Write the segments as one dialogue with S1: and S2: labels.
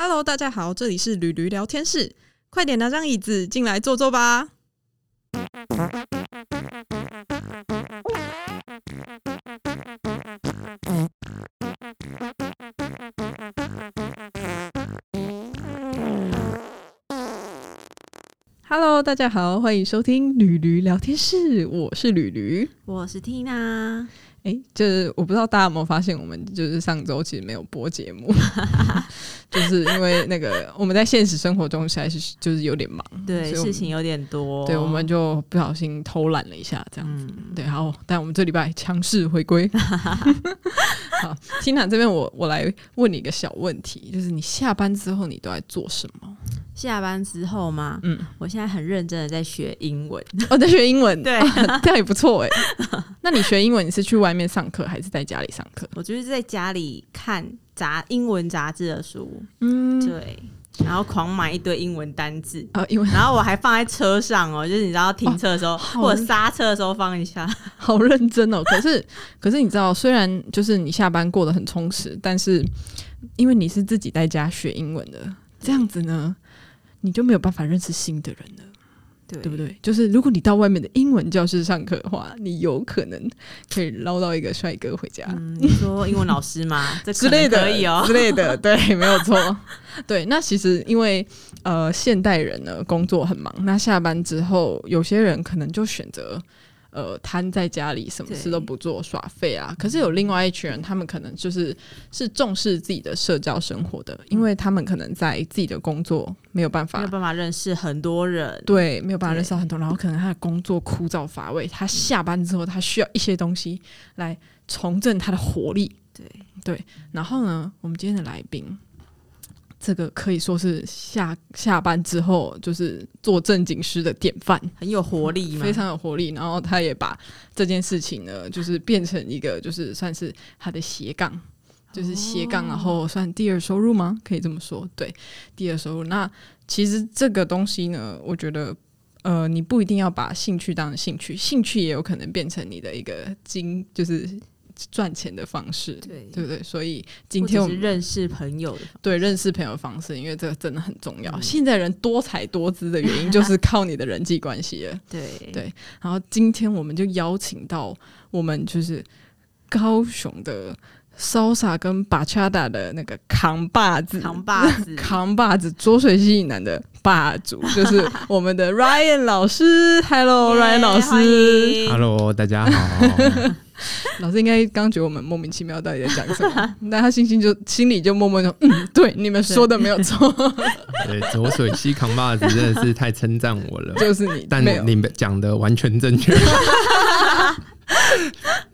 S1: Hello，大家好，这里是驴驴聊天室，快点拿张椅子进来坐坐吧。Hello，大家好，欢迎收听驴驴聊天室，我是驴驴。
S2: 我是 Tina，
S1: 哎，就是我不知道大家有没有发现，我们就是上周其实没有播节目，就是因为那个我们在现实生活中实在是就是有点忙，
S2: 对，事情有点多，
S1: 对，我们就不小心偷懒了一下，这样子。
S2: 嗯，
S1: 对，好，但我们这礼拜强势回归。好，Tina 这边我我来问你一个小问题，就是你下班之后你都在做什么？
S2: 下班之后嘛，
S1: 嗯，
S2: 我现在很认真的在学英文，
S1: 我、在学英文，
S2: 对
S1: 哦这样也不错哎。那你学英文，你是去外面上课还是在家里上课？
S2: 我就是在家里看杂英文杂志的书，
S1: 嗯，
S2: 对，然后狂买一堆英文单字。
S1: 啊，英文
S2: 然后我还放在车上哦，就是你知道停车的时候、
S1: 好
S2: 或者刹车的时候放一下。
S1: 好认真哦。可是，可是你知道，虽然就是你下班过得很充实，但是因为你是自己在家学英文的，这样子呢，你就没有办法认识新的人了。
S2: 对
S1: 对不？对？就是如果你到外面的英文教室上课的话，你有可能可以捞到一个帅哥回家。
S2: 嗯，你说英文老师吗？这
S1: 之类的，
S2: 可以哦。
S1: 之类的，对，没有错。对，那其实因为呃，现代人呢工作很忙，那下班之后，有些人可能就选择呃瘫在家里，什么事都不做，耍废啊。可是有另外一群人，他们可能就是是重视自己的社交生活的，因为他们可能在自己的工作没有办法
S2: 没有办法认识很多人，
S1: 对，没有办法认识到很多，然后可能他的工作枯燥乏味，他下班之后他需要一些东西来重振他的活力。
S2: 对。
S1: 对，然后呢，我们今天的来宾，这个可以说是下下班之后就是做正经事的典范，
S2: 很有活力嘛，
S1: 非常有活力。然后他也把这件事情呢，就是变成一个就是算是他的斜杠。就是斜杠，然后算第二收入吗？可以这么说，对，第二收入。那其实这个东西呢，我觉得，呃，你不一定要把兴趣当成兴趣，兴趣也有可能变成你的一个经，就是赚钱的方式，
S2: 对
S1: 对不对？所以今天我们
S2: 认识朋友的方
S1: 对认识朋友的方式，因为这个真的很重要。
S2: 嗯
S1: 现在人多才多姿的原因，就是靠你的人际关系了。
S2: 对
S1: 对然后今天我们就邀请到我们就是高雄的 salsa 跟 bachata 的那个扛把子，
S2: 扛把子
S1: 扛把子浊水溪以南的霸主，就是我们的 Ryan 老师。Hello，Ryan 老师
S3: ，Hello，大家好。
S1: 老师应该刚觉得我们莫名其妙到底在讲什么，但他心心就心里就默默说，嗯，对，你们说的没有错，
S3: 对，左水西扛把子真的是太称赞我了，
S1: 就是你，
S3: 但你们讲的完全正确。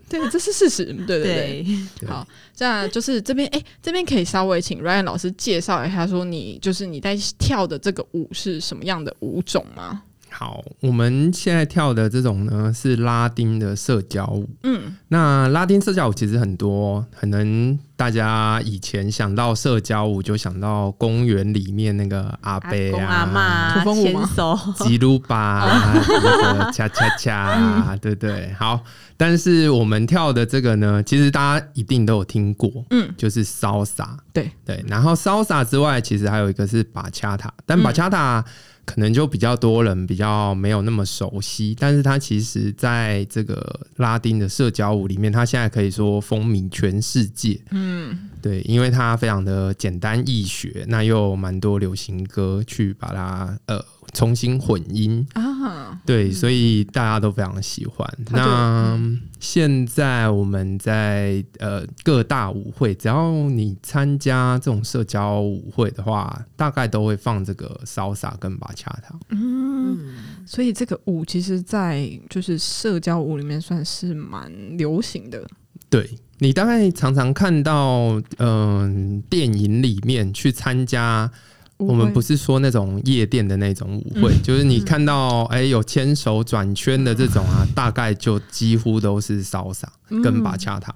S1: 对，这是事实，对对对。
S2: 对，
S3: 对
S1: 好，这样就是这边，哎、这边可以稍微请 Ryan 老师介绍一下，说你就是你在跳的这个舞是什么样的舞种吗？
S3: 好，我们现在跳的这种呢是拉丁的社交舞。
S1: 嗯，
S3: 那拉丁社交舞其实很多，可能大家以前想到社交舞就想到公园里面那个阿
S2: 阿
S3: 伯
S2: 公阿
S3: 啊。
S2: 妈
S1: 土风舞吗
S2: 牵手，
S3: 吉鲁巴，那个恰恰恰，对不对？好，但是我们跳的这个呢，其实大家一定都有听过，
S1: 嗯，
S3: 就是 salsa，
S1: 对。
S3: 对。然后 salsa 之外，其实还有一个是巴恰塔，但
S1: 嗯。
S3: 巴恰塔可能就比较多人比较没有那么熟悉，但是它其实在这个拉丁的社交舞里面，它现在可以说风靡全世界，
S1: 嗯，
S3: 对，因为它非常的简单易学，那又有蛮多流行歌去把它呃重新混音，
S1: 啊，
S3: 对，所以大家都非常喜欢。那现在我们在呃各大舞会，只要你参加这种社交舞会的话，大概都会放这个 salsa 跟巴恰塔。
S1: 嗯，
S2: 嗯，
S1: 所以这个舞其实，在就是社交舞里面算是蛮流行的。
S3: 对你大概常常看到，嗯、电影里面去参加。我们不
S1: 是
S3: 是说那种夜店的那种舞会，就是你看到哎、有牵手转圈的这种啊，大概就几乎都是 salsa 跟巴恰塔。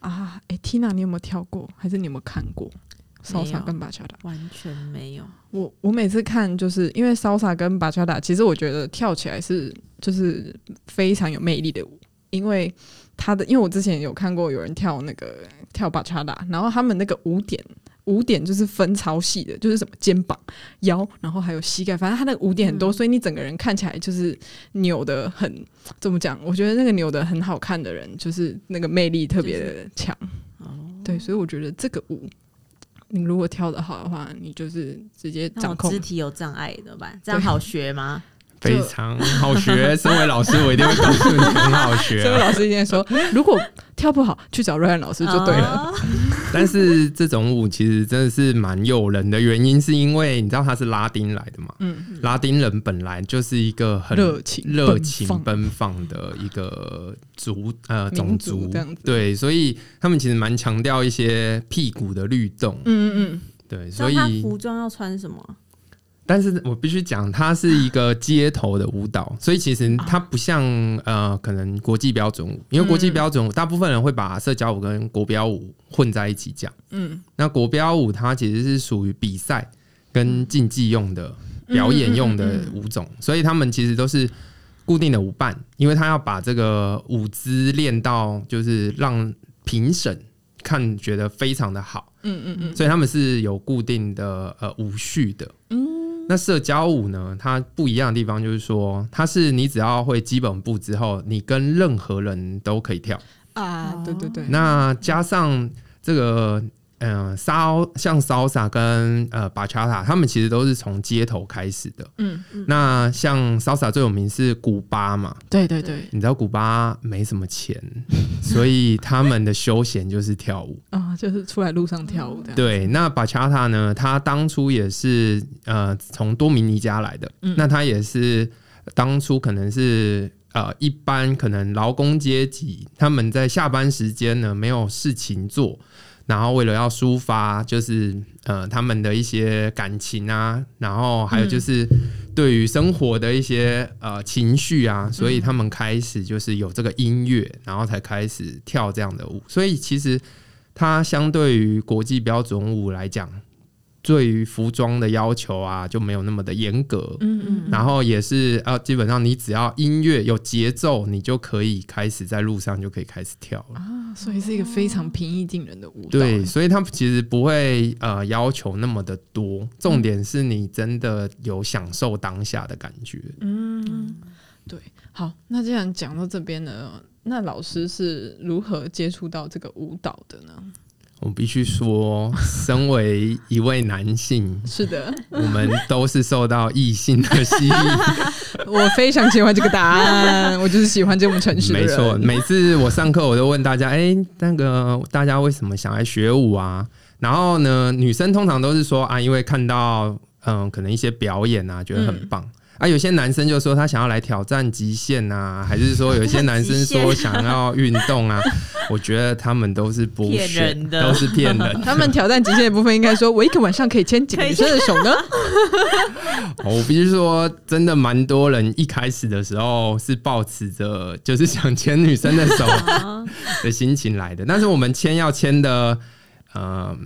S1: 啊，哎，Tina，你有没有跳过？还是你有没有看过？salsa 跟 bachata？
S2: 完全没有，
S1: 我我每次看，就是因为 salsa 跟 bachata，其实我觉得跳起来是就是非常有魅力的舞，因为他的，因为我之前有看过有人跳那个跳 bachata，然后他们那个舞点舞点就是分超细的，就是什么肩膀、腰，然后还有膝盖，反正他那个舞点很多，
S2: 嗯
S1: 所以你整个人看起来就是扭的很怎么讲？我觉得那个扭的很好看的人，就是那个魅力特别的强。
S2: 哦，
S1: 对，所以我觉得这个舞，你如果跳得好的话，你就是直接掌控
S2: 肢体有障碍怎么办？这样好学吗？
S3: 非常好学。身为老师，我一定会告诉你很好学啊、
S1: 这位老师一定说，如果跳不好，去找 Ryan 老师就对了。
S2: 哦
S3: 但是这种舞其实真的是蛮诱人的，原因是因为你知道它是拉丁来的嘛？
S1: 嗯，
S3: 拉丁人本来就是一个很
S1: 热情
S3: 热情
S1: 奔放
S3: 的一个族呃种
S1: 族
S3: 族
S1: 这样子
S3: 对，所以他们其实蛮强调一些屁股的律动，
S1: 嗯嗯
S3: 对，所以
S2: 服装要穿什么？
S3: 但是我必须讲，它是一个街头的舞蹈，所以其实它不像呃，可能国际标准舞，因为国际标准舞大部分人会把社交舞跟国标舞混在一起讲。
S1: 嗯
S3: 那国标舞它其实是属于比赛跟竞技用的、表演用的舞种，所以他们其实都是固定的舞伴，因为他要把这个舞姿练到，就是让评审看觉得非常的好。
S1: 嗯嗯嗯
S3: 所以他们是有固定的呃舞序的。嗯，那社交舞呢，它不一样的地方就是说，它是你只要会基本步之后，你跟任何人都可以跳。
S1: 啊，对对对，
S3: 那加上这个。嗯，骚像 salsa 跟呃 bachata，他们其实都是从街头开始的。
S1: 嗯，
S3: 那像 salsa 最有名是古巴嘛，
S1: 对对对
S3: 你知道古巴没什么钱，所以他们的休闲就是跳舞。
S1: 啊，就是出来路上跳舞的。
S3: 对，那巴恰塔呢？他当初也是呃从多米尼加来的，
S1: 嗯
S3: 那他也是当初可能是呃一般可能劳工阶级，他们在下班时间呢没有事情做，然后为了要抒发就是呃他们的一些感情啊，然后还有就是对于生活的一些呃情绪啊，所以他们开始就是有这个音乐，然后才开始跳这样的舞，所以其实。它相对于国际标准舞来讲，对于服装的要求啊就没有那么的严格。
S1: 嗯嗯
S3: 然后也是呃，基本上你只要音乐有节奏，你就可以开始在路上就可以开始跳了。
S1: 啊，所以是一个非常平易近人的舞蹈。
S3: 对，所以他们其实不会呃要求那么的多，重点是你真的有享受当下的感觉。
S1: 嗯，对。好，那既然讲到这边呢，那老师是如何接触到这个舞蹈的呢？
S3: 我必须说，身为一位男性，
S1: 是的，
S3: 我们都是受到异性的吸引。
S1: 我非常喜欢这个答案，我就是喜欢这么诚实的。
S3: 没错，每次我上课我都问大家，哎、那个大家为什么想来学舞啊？然后呢，女生通常都是说啊，因为看到嗯，可能一些表演啊，觉得很棒。啊，有些男生就说他想要来挑战极限啊，还是说有一些男生说想要运动啊？我觉得他们都是不
S2: 骗人的
S3: 都是骗人。
S1: 他们挑战极限的部分，应该说我一个晚上可以牵几个女生的手呢？
S3: 我必须说，真的蛮多人一开始的时候是抱持着就是想牵女生的手
S2: 啊
S3: 的心情来的，但是我们牵要牵的，嗯、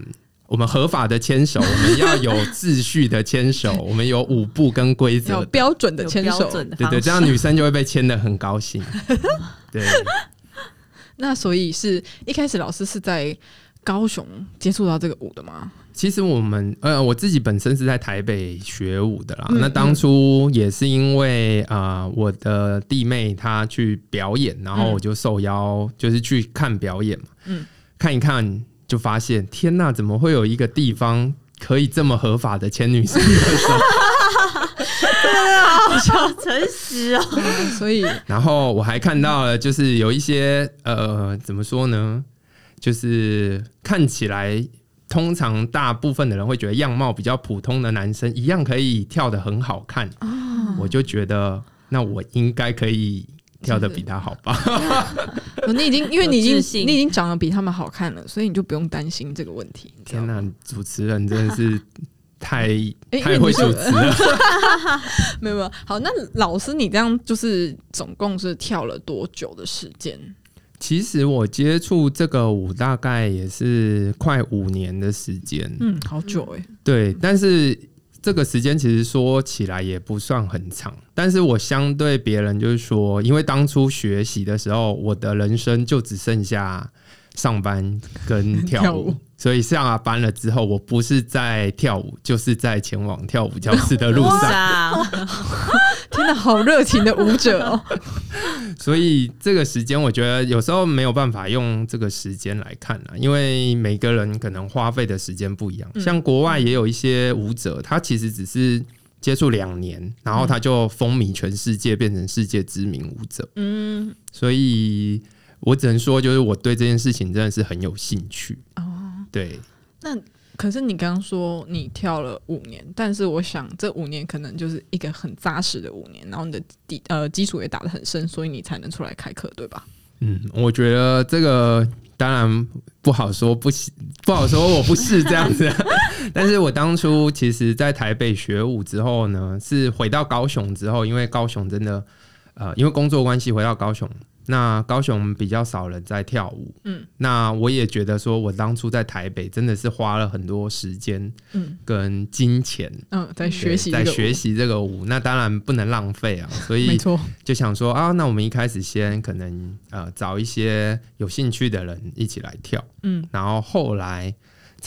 S3: 我们合法的牵手，我们要有秩序的牵手，我们有舞步跟规则，
S1: 有标准的
S2: 有
S1: 牵手。
S3: 对对，这样女生就会被牵的很高兴。对，
S1: 那所以是一开始老师是在高雄接触到这个舞的吗？
S3: 其实我们呃，我自己本身是在台北学舞的啦。
S1: 嗯
S3: 那当初也是因为啊、呃我的弟妹她去表演，然后我就受邀，就是去看表演嘛。
S1: 嗯
S3: 看一看就发现，天呐，怎么会有一个地方可以这么合法的牵女生的手？
S2: 好诚实哦。
S1: 所以
S3: 然后我还看到了，就是有一些呃，怎么说呢？就是看起来，通常大部分的人会觉得样貌比较普通的男生，一样可以跳得很好看。我就觉得，那我应该可以跳得比他好吧？
S1: 哦你已经因为你已经你已经长得比他们好看了，所以你就不用担心这个问题。
S3: 天哪，主持人真的是太
S1: 诶
S3: 太会主持了。
S1: 没 有没有。好，那老师你这样就是总共是跳了多久的时间？
S3: 其实我接触这个舞大概也是快五年的时间。
S1: 嗯，好久哎、
S3: 对，但是这个时间其实说起来也不算很长，但是我相对别人就是说，因为当初学习的时候，我的人生就只剩下上班跟跳舞，
S1: 跳舞。
S3: 所以下班了之后，我不是在跳舞，就是在前往跳舞教室的路上。
S2: 上，
S1: 天哪，好热情的舞者哦！
S3: 所以这个时间，我觉得有时候没有办法用这个时间来看啊，因为每个人可能花费的时间不一样。
S1: 嗯
S3: 像国外也有一些舞者，他其实只是接触两年，然后他就风靡全世界，变成世界知名舞者。
S1: 嗯，
S3: 所以我只能说，就是我对这件事情真的是很有兴趣。
S1: 哦，
S3: 对，
S1: 那可是你刚刚说你跳了五年，但是我想这五年可能就是一个很扎实的五年，然后你的底呃基础也打得很深，所以你才能出来开课，对吧？
S3: 嗯，我觉得这个当然不好说，不是不好说，我不是这样子。但是我当初其实，在台北学舞之后呢，是回到高雄之后，因为高雄真的呃，因为工作关系回到高雄。那高雄比较少人在跳舞，
S1: 嗯，
S3: 那我也觉得说，我当初在台北真的是花了很多时间
S1: 嗯。
S3: 跟金钱
S1: 嗯，在
S3: 对
S1: 学习
S3: 在学，习这个舞，那当然不能浪费啊，所以就想说啊，那我们一开始先可能呃找一些有兴趣的人一起来跳，
S1: 嗯。
S3: 然后后来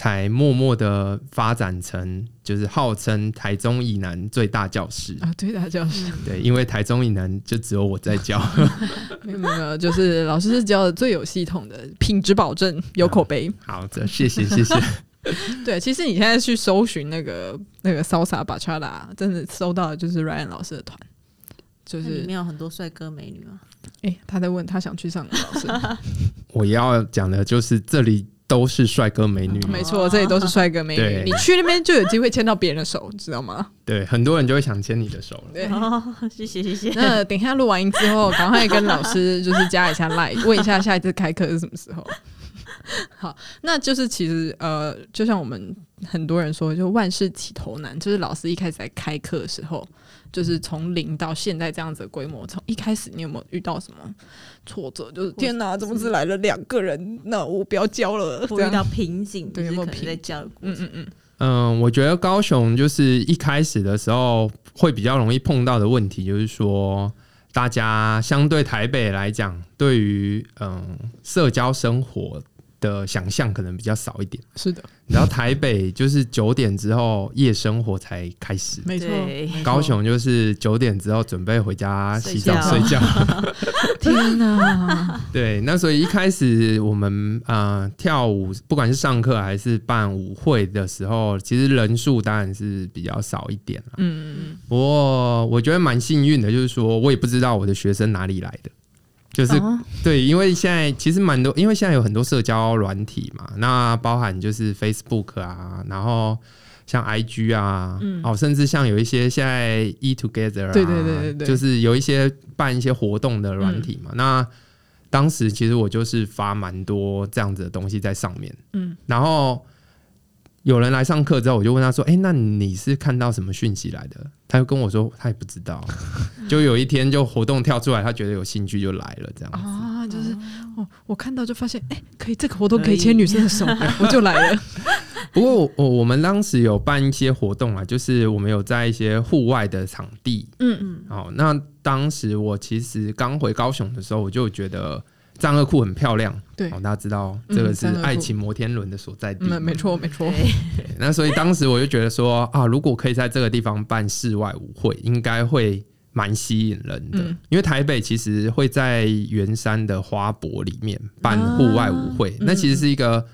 S3: 才默默的发展成就是号称台中以南最大教室。
S1: 啊，最大教室
S3: 对，因为台中以南就只有我在教，
S1: 没有没有，就是老师是教的最有系统的，品质保证，有口碑。
S3: 好的，谢谢谢谢。
S1: 对，其实你现在去搜寻那个那个 salsa bachata，真的搜到的就是 Ryan 老师的团，就
S2: 是里面有很多帅哥美女吗？
S1: 哎、他在问他想去上的老师，
S3: 我要讲的就是这里都是帅哥美女，
S1: 没错，这里都是帅哥美女，你去那边就有机会牵到别人的手，知道吗？
S3: 对，很多人就会想牵你的手了。
S1: 对。
S2: 哦，谢谢谢谢。
S1: 那等一下录完音之后，赶快跟老师就是加一下 line，问一下下一次开课是什么时候。好，那就是其实呃，就像我们很多人说，就万事起头难，就是老师一开始在开课的时候，就是从零到现在这样子的规模，从一开始你有没有遇到什么挫折？就是天哪，怎么只来了两个人？那我不要教了，
S2: 我遇到瓶颈，
S1: 对有没有
S2: 就是可能在
S1: 瓶
S2: 教。
S1: 嗯嗯嗯，
S3: 嗯，我觉得高雄就是一开始的时候会比较容易碰到的问题，就是说大家相对台北来讲，对于嗯社交生活的想象可能比较少一点。
S1: 是的，
S3: 然后台北就是九点之后夜生活才开始，
S1: 没错
S3: 高雄就是九点之后准备回家洗澡
S2: 睡
S3: 睡觉。
S1: 天哪，
S3: 对，那所以一开始我们呃跳舞，不管是上课还是办舞会的时候，其实人数当然是比较少一点啦。
S1: 嗯嗯。
S3: 不过我觉得蛮幸运的，就是说我也不知道我的学生哪里来的，就是、对，因为现在其实蛮多，因为现在有很多社交软体嘛，那包含就是 Facebook 啊，然后像 IG 啊，
S1: 嗯。
S3: 哦，甚至像有一些现在 E Together 啊，
S1: 对对对对对。
S3: 就是有一些办一些活动的软体嘛，那。当时其实我就是发蛮多这样子的东西在上面，
S1: 嗯，
S3: 然后有人来上课之后，我就问他说：“哎、那你是看到什么讯息来的？”他就跟我说他也不知道，就有一天就活动跳出来，他觉得有兴趣就来了，这样子。
S1: 啊，就是哦，我看到就发现，哎、可以这个活动可以牵女生的手，我就来了。
S3: 不过我我我们当时有办一些活动啊，就是我们有在一些户外的场地
S1: 嗯
S2: 嗯，
S3: 哦。那当时我其实刚回高雄的时候，我就觉得战恶库很漂亮，
S1: 对。
S3: 哦，大家知道
S1: 嗯
S3: 这个是爱情摩天轮的所在地
S1: 没错没错，
S3: 那所以当时我就觉得说啊，如果可以在这个地方办室外舞会，应该会蛮吸引人的。
S1: 嗯。
S3: 因为台北其实会在圆山的花博里面办户外舞会，
S1: 啊
S3: 那其实是一个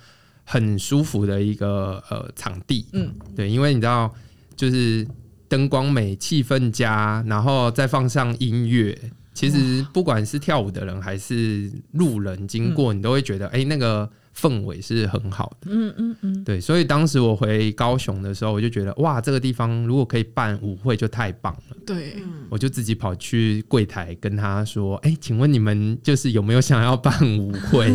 S3: 很舒服的一个呃场地。
S1: 嗯，
S3: 对，因为你知道，就是灯光美、气氛佳，然后再放上音乐。其实不管是跳舞的人还是路人经过，你都会觉得，哎、那个氛围是很好的。
S1: 嗯嗯嗯，
S3: 对，所以当时我回高雄的时候，我就觉得哇，这个地方如果可以办舞会就太棒了。
S1: 对，
S2: 嗯
S3: 我就自己跑去柜台跟他说：“哎、请问你们就是有没有想要办舞会？”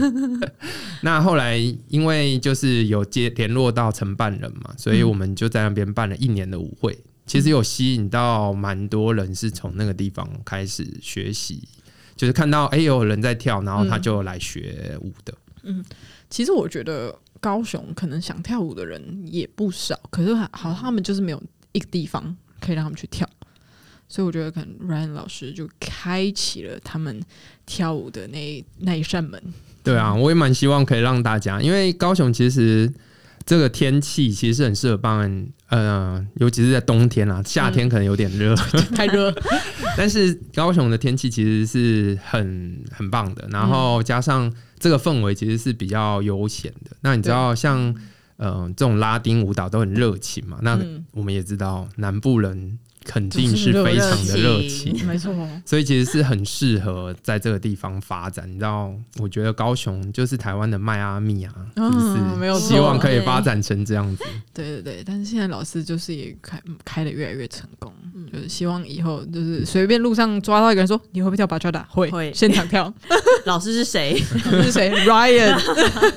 S3: 那后来因为就是有接联络到承办人嘛，所以我们就在那边办了一年的舞会。其实有吸引到蛮多人是从那个地方开始学习，就是看到哎、有人在跳，然后他就来学舞的。
S1: 嗯其实我觉得高雄可能想跳舞的人也不少，可是好好他们就是没有一个地方可以让他们去跳，所以我觉得可能 Ryan 老师就开启了他们跳舞的那那一扇门。
S3: 对啊，我也蛮希望可以让大家，因为高雄其实这个天气其实是很适合办，呃，尤其是在冬天啦，夏天可能有点热，
S1: 太热，
S3: 但是高雄的天气其实是很很棒的，然后加上这个氛围其实是比较悠闲的。那你知道像呃这种拉丁舞蹈都很热情嘛？那
S1: 嗯
S3: 我们也知道南部人肯定
S1: 是
S3: 是非常的热
S2: 热
S3: 情
S2: 情，
S1: 没错，
S3: 所以其实是很适合在这个地方发展。你知道，我觉得高雄就是台湾的迈阿密啊，
S1: 嗯
S3: 希望可以发展成这样子。
S1: 对对对，但是现在老师就是也开开的越来越成功，就是希望以后就是随便路上抓到一个人说你会不会跳巴 a 达？会，
S2: 会
S1: 现场跳。
S2: 老师是谁？
S1: 是谁？Ryan。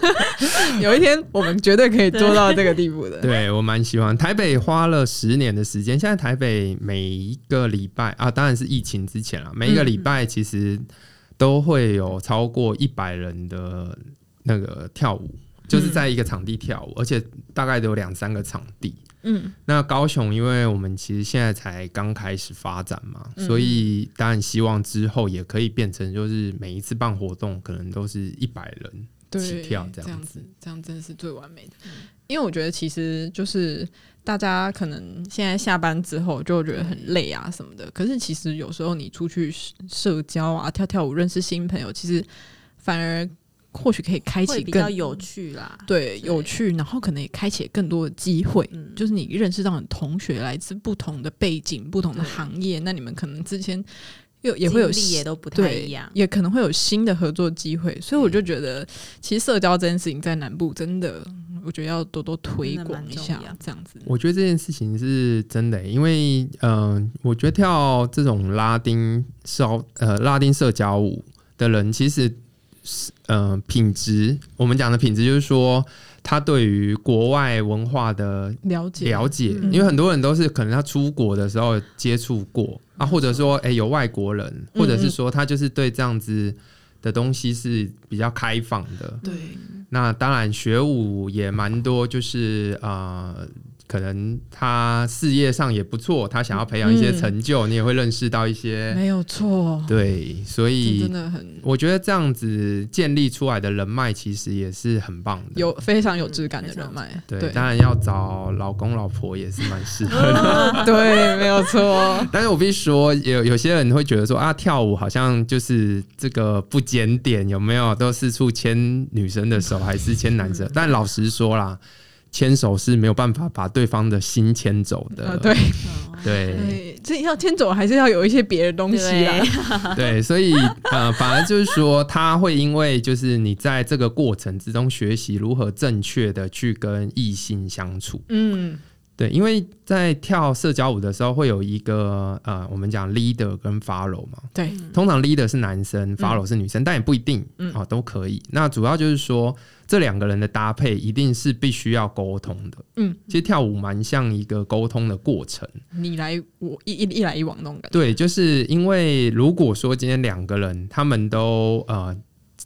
S1: 有一天我们绝对可以做到这个地步的。
S3: 对我蛮喜欢。台北花了十年的时间，现在台北每一个礼拜啊，当然是疫情之前了，每一个礼拜其实都会有超过一百人的那个跳舞，就是在一个场地跳舞，而且大概都有两三个场地。
S1: 嗯，
S3: 那高雄，因为我们其实现在才刚开始发展嘛，
S1: 嗯
S3: 所以当然希望之后也可以变成，就是每一次办活动可能都是一百人
S1: 对，
S3: 起跳这
S1: 这
S3: 样子
S1: 子，这样真的是最完美的。因为我觉得其实就是大家可能现在下班之后就觉得很累啊什么的，可是其实有时候你出去社社交啊、跳跳舞、认识新朋友，其实反而或许可以开
S2: 会
S1: 启更
S2: 比较有趣啦。
S1: 对有趣，然后可能也开启更多的机会。
S2: 嗯，
S1: 就是你认识到你同学来自不同的背景、不同的行业，那你们可能之前又也会有
S2: 也都不太
S1: 对
S2: 一样，。
S1: 也可能会有新的合作机会。所以我就觉得，其实社交这件事情在南部真的，我觉得要多多推广一下这样子。
S3: 我觉得这件事情是真的欸、因为嗯、呃我觉得跳这种拉丁社呃拉丁社交舞的人，其实是呃品质，我们讲的品质就是说，他对于国外文化的
S1: 了解。
S3: 了解，
S1: 嗯。
S3: 因为很多人都是可能他出国的时候接触过啊，或者说诶有外国人，
S1: 嗯
S3: 或者是说他就是对这样子的东西是比较开放的。
S1: 对，
S3: 那当然学舞也蛮多，就是呃。可能他事业上也不错，他想要培养一些
S1: 嗯
S3: 成就，你也会认识到一些
S1: 没有错，
S3: 对，所以
S1: 真的很
S3: 我觉得这样子建立出来的人脉其实也是很棒的。
S1: 有非常有质感的
S2: 嗯
S1: 人脉。
S3: 对，
S1: 对
S3: 当然要找老公老婆也是蛮适合的。
S1: 对，没有错。
S3: 但是我必须说，有有些人会觉得说啊，跳舞好像就是这个不检点，有没有？都四处牵女生的手，还是牵男生？但老实说啦，牵手是没有办法把对方的心牵走的。
S1: 啊，对
S2: 哦
S3: 对
S1: 对，这要牵走还是要有一些别的东西
S2: 对
S1: 啦。
S3: 对，所以呃，反而就是说，他会因为就是你在这个过程之中学习如何正确的去跟异性相处。
S1: 嗯，
S3: 对，因为在跳社交舞的时候，会有一个呃，我们讲 leader 跟 follow 嘛。
S1: 对，
S3: 通常 leader 是男生，follow 是女生，但也不一定，
S1: 嗯
S3: 哦，都可以。那主要就是说，这两个人的搭配一定是必须要沟通的。
S1: 嗯，
S3: 其实跳舞蛮像一个沟通的过程。
S1: 你来我一一一来一往那种感觉。
S3: 对，就是因为如果说今天两个人他们都呃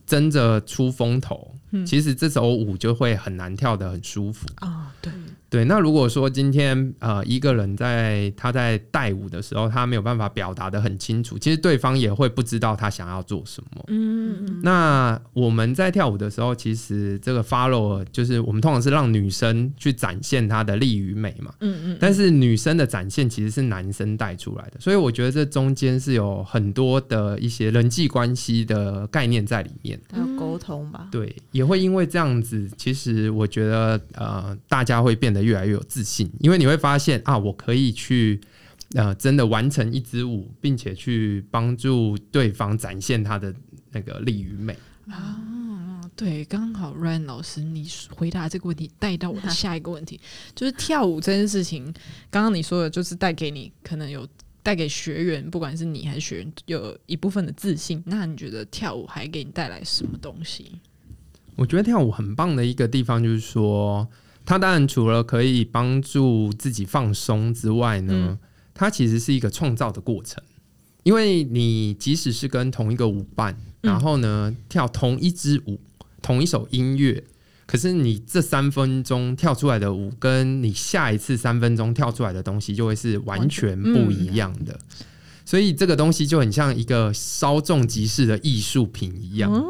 S3: 争着出风头，
S1: 嗯
S3: 其实这首舞就会很难跳得很舒服。
S1: 啊，对，
S3: 对，那如果说今天呃一个人在他在带舞的时候，他没有办法表达的很清楚，其实对方也会不知道他想要做什么。
S1: 嗯嗯
S3: 那我们在跳舞的时候，其实这个 follow 就是我们通常是让女生去展现她的力与美嘛，
S1: 嗯嗯，
S3: 但是女生的展现其实是男生带出来的，所以我觉得这中间是有很多的一些人际关系的概念在里面。
S2: 还有沟通吧。
S3: 对，也会因为这样子，其实我觉得呃，大家会变得越来越有自信，因为你会发现啊，我可以去呃，真的完成一支舞，并且去帮助对方展现他的那个力与美。
S1: 啊，对，刚好 Ryan 老师你回答这个问题，带到我的 下一个问题，就是跳舞这件事情。刚刚你说的，就是带给你可能有带给学员，不管是你还是学员，有一部分的自信。那你觉得跳舞还给你带来什么东西？
S3: 我觉得跳舞很棒的一个地方就是说，它当然除了可以帮助自己放松之外呢，
S1: 嗯
S3: 它其实是一个创造的过程。因为你即使是跟同一个舞伴，
S1: 嗯
S3: 然后呢跳同一支舞、同一首音乐，可是你这三分钟跳出来的舞，跟你下一次三分钟跳出来的东西，就会是完全不一样的。所以这个东西就很像一个稍纵即逝的艺术品一样。
S1: 哦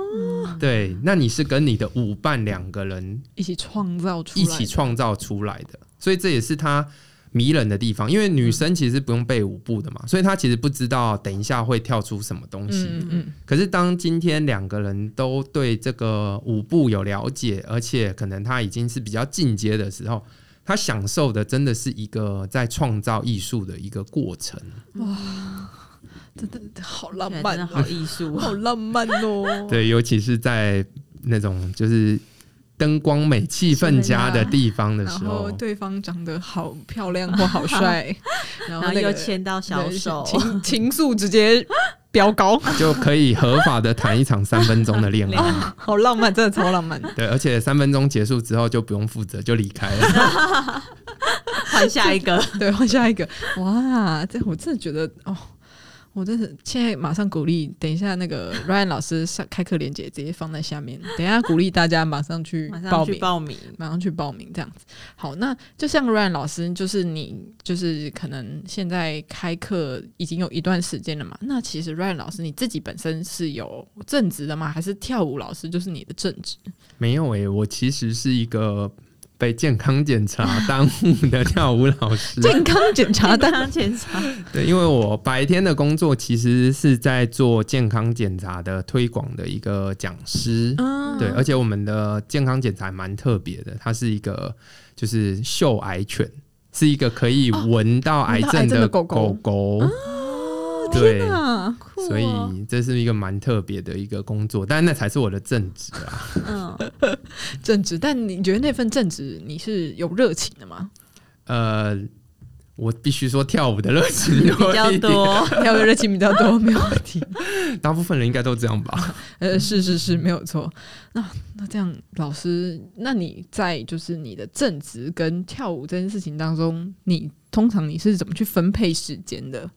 S3: 对，那你是跟你的舞伴两个人
S1: 一起创造出来，
S3: 一起创造出来的，所以这也是他迷人的地方。因为女生其实不用背舞步的嘛，所以她其实不知道等一下会跳出什么东西。
S1: 嗯嗯
S3: 可是当今天两个人都对这个舞步有了解，而且可能他已经是比较进阶的时候，他享受的真的是一个在创造艺术的一个过程。
S1: 真的好浪漫，
S2: 的好艺术哦。
S1: 好浪漫哦。
S3: 对，尤其是在那种就是灯光美、气氛佳的地方的时
S1: 然后
S3: 候，
S1: 对方长得好漂亮或好帅，然
S2: 然后
S1: 后那个
S2: 又牵到小手，
S1: 情情愫直接飙高，
S3: 就可以合法的谈一场三分钟的恋。爱
S1: 好浪漫，真的超浪漫。
S3: 对，而且三分钟结束之后就不用负责，就离开了。
S2: 换下一个。
S1: 对，换下一个。哇，这我真的觉得哦，我真是现在马上鼓励，等一下那个 Ryan 老师上开课链接直接放在下面，等一下鼓励大家马上去报名。
S2: 去报名，
S1: 马上去报名，这样子。好，那就像 Ryan 老师，就是你，就是可能现在开课已经有一段时间了嘛。那其实 Ryan 老师你自己本身是有正职的吗？还是跳舞老师就是你的正职？
S3: 没有诶、我其实是一个被健康检查 耽误的跳舞老师。
S1: 健康检查单
S2: 健康检查，
S3: 对，因为我白天的工作其实是在做健康检查的推广的一个讲师。
S1: 嗯，
S3: 对，而且我们的健康检查蛮特别的，它是一个就是嗅癌犬，是一个可以闻到癌
S1: 症的狗狗
S3: 狗。
S1: 哦
S3: 对，所以
S2: 哦
S3: 这是一个蛮特别的一个工作，但那才是我的正职啊。
S2: 嗯，
S1: 正职。但你觉得那份正职你是有热情的吗？
S3: 呃，我必须说跳舞的热情
S2: 比较，多，
S1: 跳的热情比较多，没有问题。
S3: 大部分人应该都这样吧。
S1: 呃，是是是，没有错。那那这样，老师，那你在就是你的正职跟跳舞这件事情当中，你通常你是怎么去分配时间的？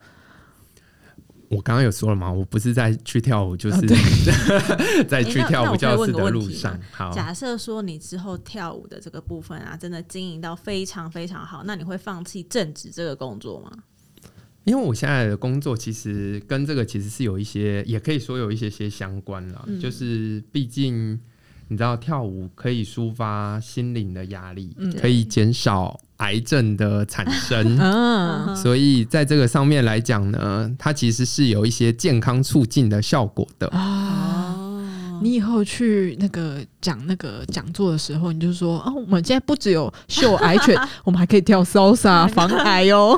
S3: 我刚刚有说了嘛，我不是在去跳舞，就是、
S1: 啊
S3: 在去跳舞教室的路上
S2: 吗。
S3: 好，
S2: 假设说你之后跳舞的这个部分啊，真的经营到非常非常好，那你会放弃正职这个工作吗？
S3: 因为我现在的工作其实跟这个其实是有一些，也可以说有一些些相关了。
S2: 嗯
S3: 就是毕竟你知道，跳舞可以抒发心灵的压力，
S1: 嗯
S3: 可以减少癌症的产生。
S1: 嗯，
S3: 所以在这个上面来讲呢，它其实是有一些健康促进的效果的。
S1: 你以后去那个讲那个讲座的时候，你就说哦，我们现在不只有秀癌犬，我们还可以跳 salsa 防癌哦。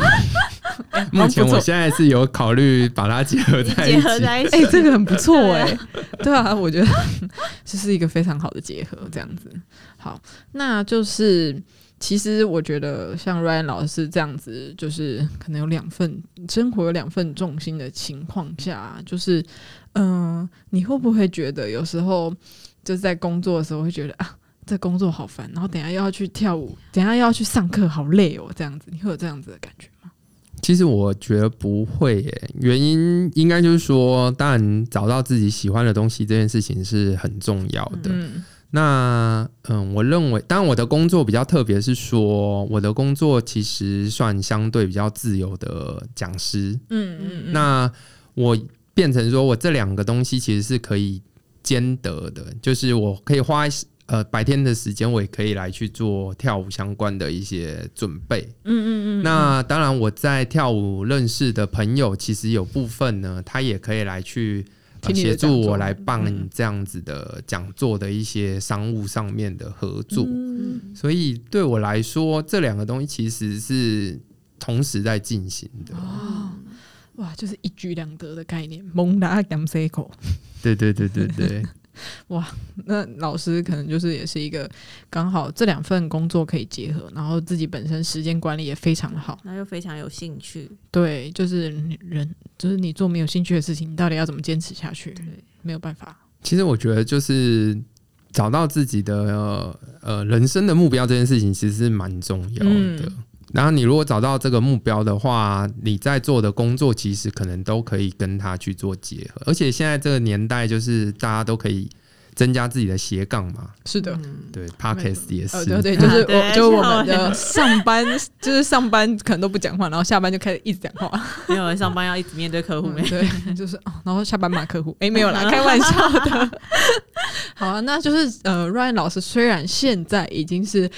S3: 目前我现在是有考虑把它结合在一
S2: 结合
S3: 起。
S2: 在一起，
S1: 哎、这个很不错哎、对啊，我觉得这是一个非常好的结合，这样子。好，那就是其实我觉得像 Ryan 老师这样子，就是可能有两份生活有两份重心的情况下，就是嗯、呃你会不会觉得有时候就是在工作的时候会觉得啊？这工作好烦，然后等下又要去跳舞，等下又要去上课，好累哦，这样子，你会有这样子的感觉吗？
S3: 其实我觉得不会耶，原因应该就是说，当然找到自己喜欢的东西这件事情是很重要的。
S1: 嗯
S3: 那嗯，我认为，当然我的工作比较特别，是说我的工作其实算相对比较自由的讲师。
S1: 嗯嗯嗯，
S3: 那我变成说我这两个东西其实是可以兼得的，就是我可以花呃白天的时间，我也可以来去做跳舞相关的一些准备。
S1: 嗯嗯嗯，
S3: 那当然，我在跳舞认识的朋友，其实有部分呢，他也可以来去协助我来办
S1: 嗯
S3: 这样子的讲座的一些商务上面的合作。
S1: 嗯
S3: 所以对我来说，这两个东西其实是同时在进行的。
S1: 哦，哇，就是一举两得的概念，蒙达甘塞口。
S3: 对对对对对，
S1: 那老师可能就是也是一个刚好这两份工作可以结合，然后自己本身时间管理也非常的好。
S2: 那就非常有兴趣，
S1: 对，就是人，就是你做没有兴趣的事情，你到底要怎么坚持下去？
S2: 对，
S1: 没有办法。
S3: 其实我觉得就是找到自己的呃呃人生的目标这件事情，其实是蛮重要的。
S1: 嗯
S3: 然后你如果找到这个目标的话，你在做的工作其实可能都可以跟它去做结合。而且现在这个年代，就是大家都可以增加自己的斜杠嘛。
S1: 是的，
S2: 嗯
S3: 对，Podcast 也是。
S1: 呃，对对，就是我，就是我们的上班，就是上班可能都不讲话，然后下班就开始一直讲话。
S2: 没有人上班要一直面对客户没？
S1: 对，就是哦，然后下班骂客户，哎，没有啦，开玩笑的。好啊，那就是呃，Ryan 老师虽然现在已经是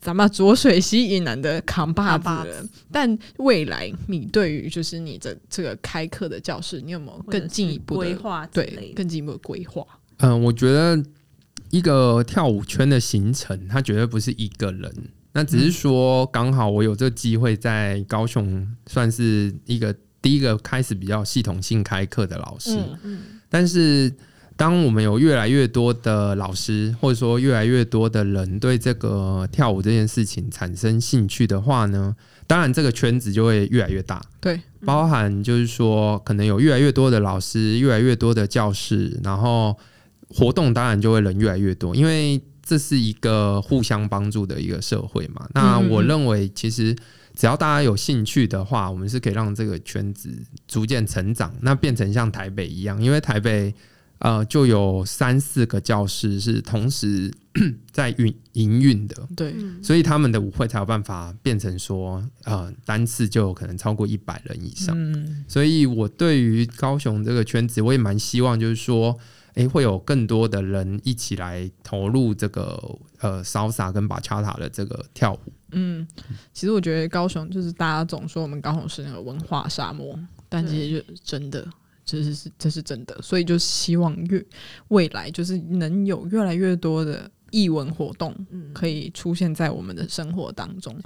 S1: 咱们浊水溪以南的扛把子但未来你对于就是你的这个开课的教室，你有没有更进一步的
S2: 规划
S1: 对？更进一步的规划？
S3: 嗯，我觉得一个跳舞圈的形成，它绝对不是一个人。那只是说，刚好我有这个机会在高雄，算是一个第一个开始比较系统性开课的老师。
S1: 嗯
S2: 嗯，
S3: 但是，当我们有越来越多的老师，或者说越来越多的人对这个跳舞这件事情产生兴趣的话呢，当然这个圈子就会越来越大。
S1: 对，
S3: 包含就是说，可能有越来越多的老师，越来越多的教室，然后活动当然就会人越来越多，因为这是一个互相帮助的一个社会嘛。那我认为，其实只要大家有兴趣的话，我们是可以让这个圈子逐渐成长，那变成像台北一样，因为台北。呃，就有三四个教室是同时 在运营运的，
S1: 对，
S2: 嗯。
S3: 所以他们的舞会才有办法变成说，呃，单次就有可能超过一百人以上。
S1: 嗯，
S3: 所以我对于高雄这个圈子，我也蛮希望，就是说，诶，会有更多的人一起来投入这个呃 salsa 跟把恰塔的这个跳舞。
S1: 嗯，其实我觉得高雄就是大家总说我们高雄是那个文化沙漠，但其实就真的，这是是这是真的，所以就希望越未来就是能有越来越多的艺文活动
S2: 嗯
S1: 可以出现在我们的生活当中。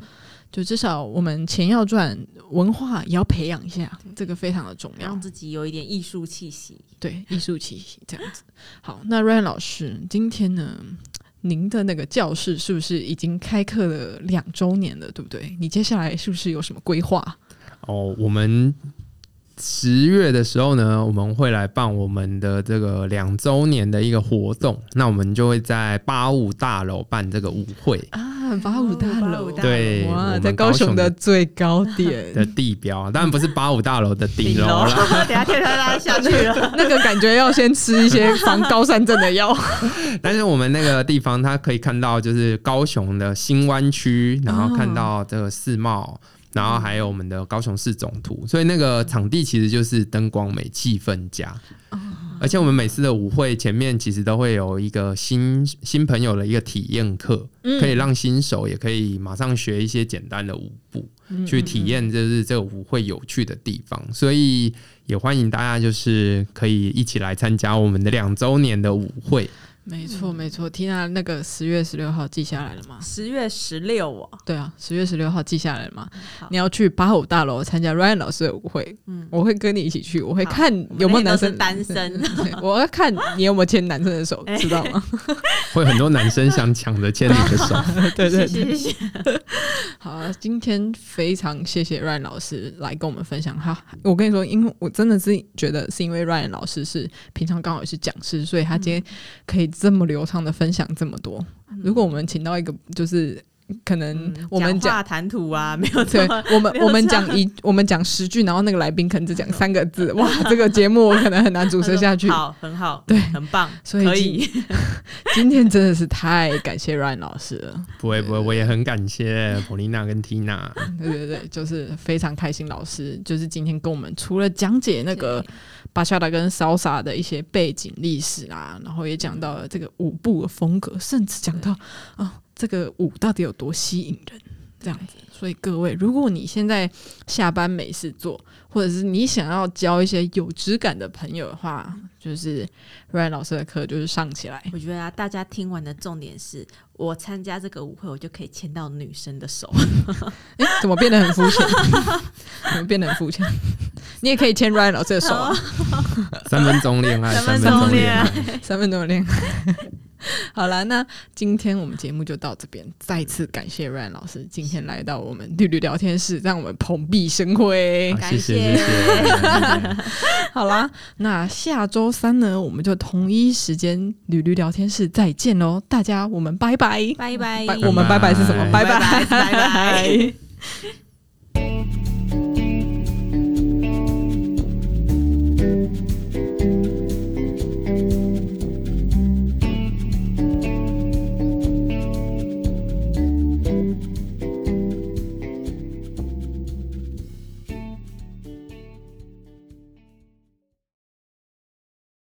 S1: 就至少我们钱要赚，文化也要培养一下，这个非常的重要
S2: 让。自己有一点艺术气息。
S1: 对，艺术气息这样子。好，那 Ryan 老师，今天呢，您的那个教室是不是已经开课了两周年了，对不对？你接下来是不是有什么规划？
S3: 哦，我们十月的时候呢，我们会来办我们的这个两周年的一个活动，那我们就会在八五大楼办这个舞会
S1: 啊，八五大楼，
S3: 对
S1: 哇，在高雄
S3: 的
S1: 的最高点，
S3: 的地标啊，当然不是八五大楼的顶楼了。
S2: 等下天他拉下去了。
S1: 那个感觉要先吃一些防高山症的药。
S3: 但是我们那个地方，它可以看到就是高雄的新湾区，然后看到这个世贸，然后还有我们的高雄市总图，所以那个场地其实就是灯光美、气氛佳。而且我们每次的舞会前面其实都会有一个新新朋友的一个体验课，可以让新手也可以马上学一些简单的舞步，去体验就是这个舞会有趣的地方。所以也欢迎大家就是可以一起来参加我们的两周年的舞会。
S1: 没错，没错。Tina 那个十月十六号记下来了吗？
S2: 十月十六哦，
S1: 对啊，十月十六号记下来了吗？你要去八五大楼参加 Ryan 老师的舞会，
S2: 嗯
S1: 我会跟你一起去，我会看有没有男生
S2: 单身
S1: 我要看你有没有牵男生的手，知道吗？
S3: 会很多男生想抢着牵你的手。
S1: 对对
S2: 谢
S1: 对，
S2: 谢谢谢。
S1: 好啊，今天非常谢谢 Ryan 老师来跟我们分享哈。我跟你说，因为我真的是觉得是因为 Ryan 老师是平常刚好也是讲师，所以他今天可以这么流畅的分享这么多。如果我们请到一个就是可能
S2: 嗯
S1: 我们讲
S2: 谈吐啊，没有
S1: 对我们我们讲一 我们讲十句，然后那个来宾可能只讲三个字，哇，这个节目我可能很难主持下去。
S2: 好，很好，
S1: 对
S2: 很棒，
S1: 所以
S2: 可以。
S1: 今天真的是太感谢 Ryan 老师了，
S3: 不会不会，我也很感谢 Polina 跟 Tina。
S1: 对对对，就是非常开心，老师就是今天跟我们除了讲解那个巴夏达跟 salsa 的一些背景历史啊，然后也讲到了这个舞步的风格，甚至讲到啊、这个舞到底有多吸引人，这样子。所以各位，如果你现在下班没事做，或者是你想要交一些有质感的朋友的话，就是 Ryan 老师的课就是上起来。
S2: 我觉得啊，大家听完的重点是我参加这个舞会，我就可以牵到女生的手。
S1: 哎、怎么变得很肤浅？怎么变得很肤浅？你也可以牵 Ryan 老师的手啊，
S3: 三分钟恋爱，
S2: 三
S3: 三
S2: 分钟恋
S3: 爱。
S1: 三分钟恋爱。好了，那今天我们节目就到这边，再次感谢 Ryan 老师今天来到我们绿绿聊天室，让我们蓬荜生辉。
S3: 好谢谢
S2: 感谢
S3: 谢谢。
S1: 好啦，那下周三呢，我们就同一时间绿绿聊天室再见喽，大家我们拜拜。
S2: 拜拜
S1: 拜，我们拜拜是什么？
S3: 拜
S1: 拜
S2: 拜拜拜。